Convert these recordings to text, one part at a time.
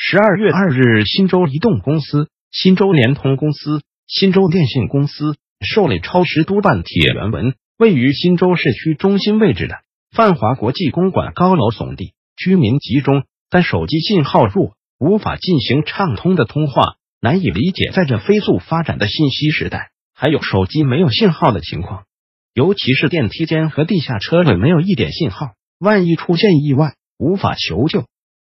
十二月二日，新洲移动公司、新洲联通公司、新洲电信公司受理超时督办铁原文。位于新州市区中心位置的泛华国际公馆高楼耸立，居民集中，但手机信号弱，无法进行畅通的通话。难以理解，在这飞速发展的信息时代，还有手机没有信号的情况。尤其是电梯间和地下车位没有一点信号，万一出现意外，无法求救。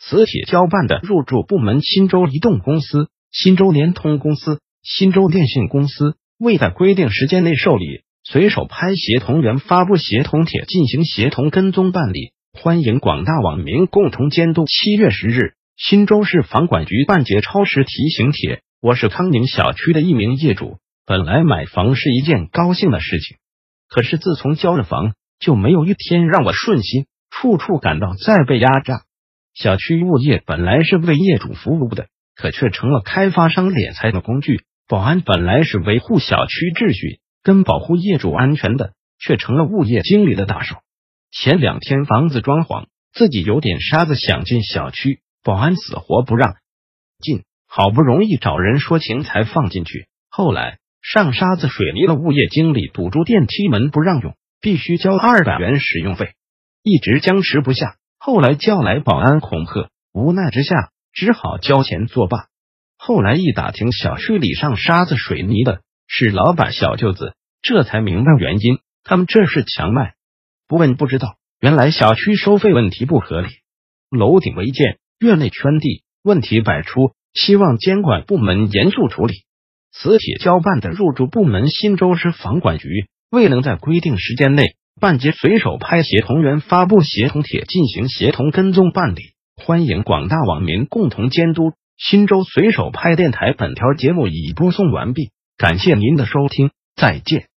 磁铁交办的入驻部门新州移动公司、新州联通公司、新州电信公司未在规定时间内受理随手拍协同员发布协同帖进行协同跟踪办理，欢迎广大网民共同监督。七月十日，新州市房管局办结超时提醒帖。我是康宁小区的一名业主，本来买房是一件高兴的事情，可是自从交了房，就没有一天让我顺心，处处感到在被压榨。小区物业本来是为业主服务的，可却成了开发商敛财的工具。保安本来是维护小区秩序跟保护业主安全的，却成了物业经理的大手。前两天房子装潢，自己有点沙子想进小区，保安死活不让进，好不容易找人说情才放进去。后来上沙子水泥的物业经理堵住电梯门不让用，必须交二百元使用费，一直僵持不下。后来叫来保安恐吓，无奈之下只好交钱作罢。后来一打听，小区里上沙子水泥的是老板小舅子，这才明白原因。他们这是强卖，不问不知道。原来小区收费问题不合理，楼顶违建，院内圈地，问题百出，希望监管部门严肃处理。磁铁交办的入驻部门新州市房管局未能在规定时间内。半截随手拍协同员发布协同帖进行协同跟踪办理，欢迎广大网民共同监督。新州随手拍电台本条节目已播送完毕，感谢您的收听，再见。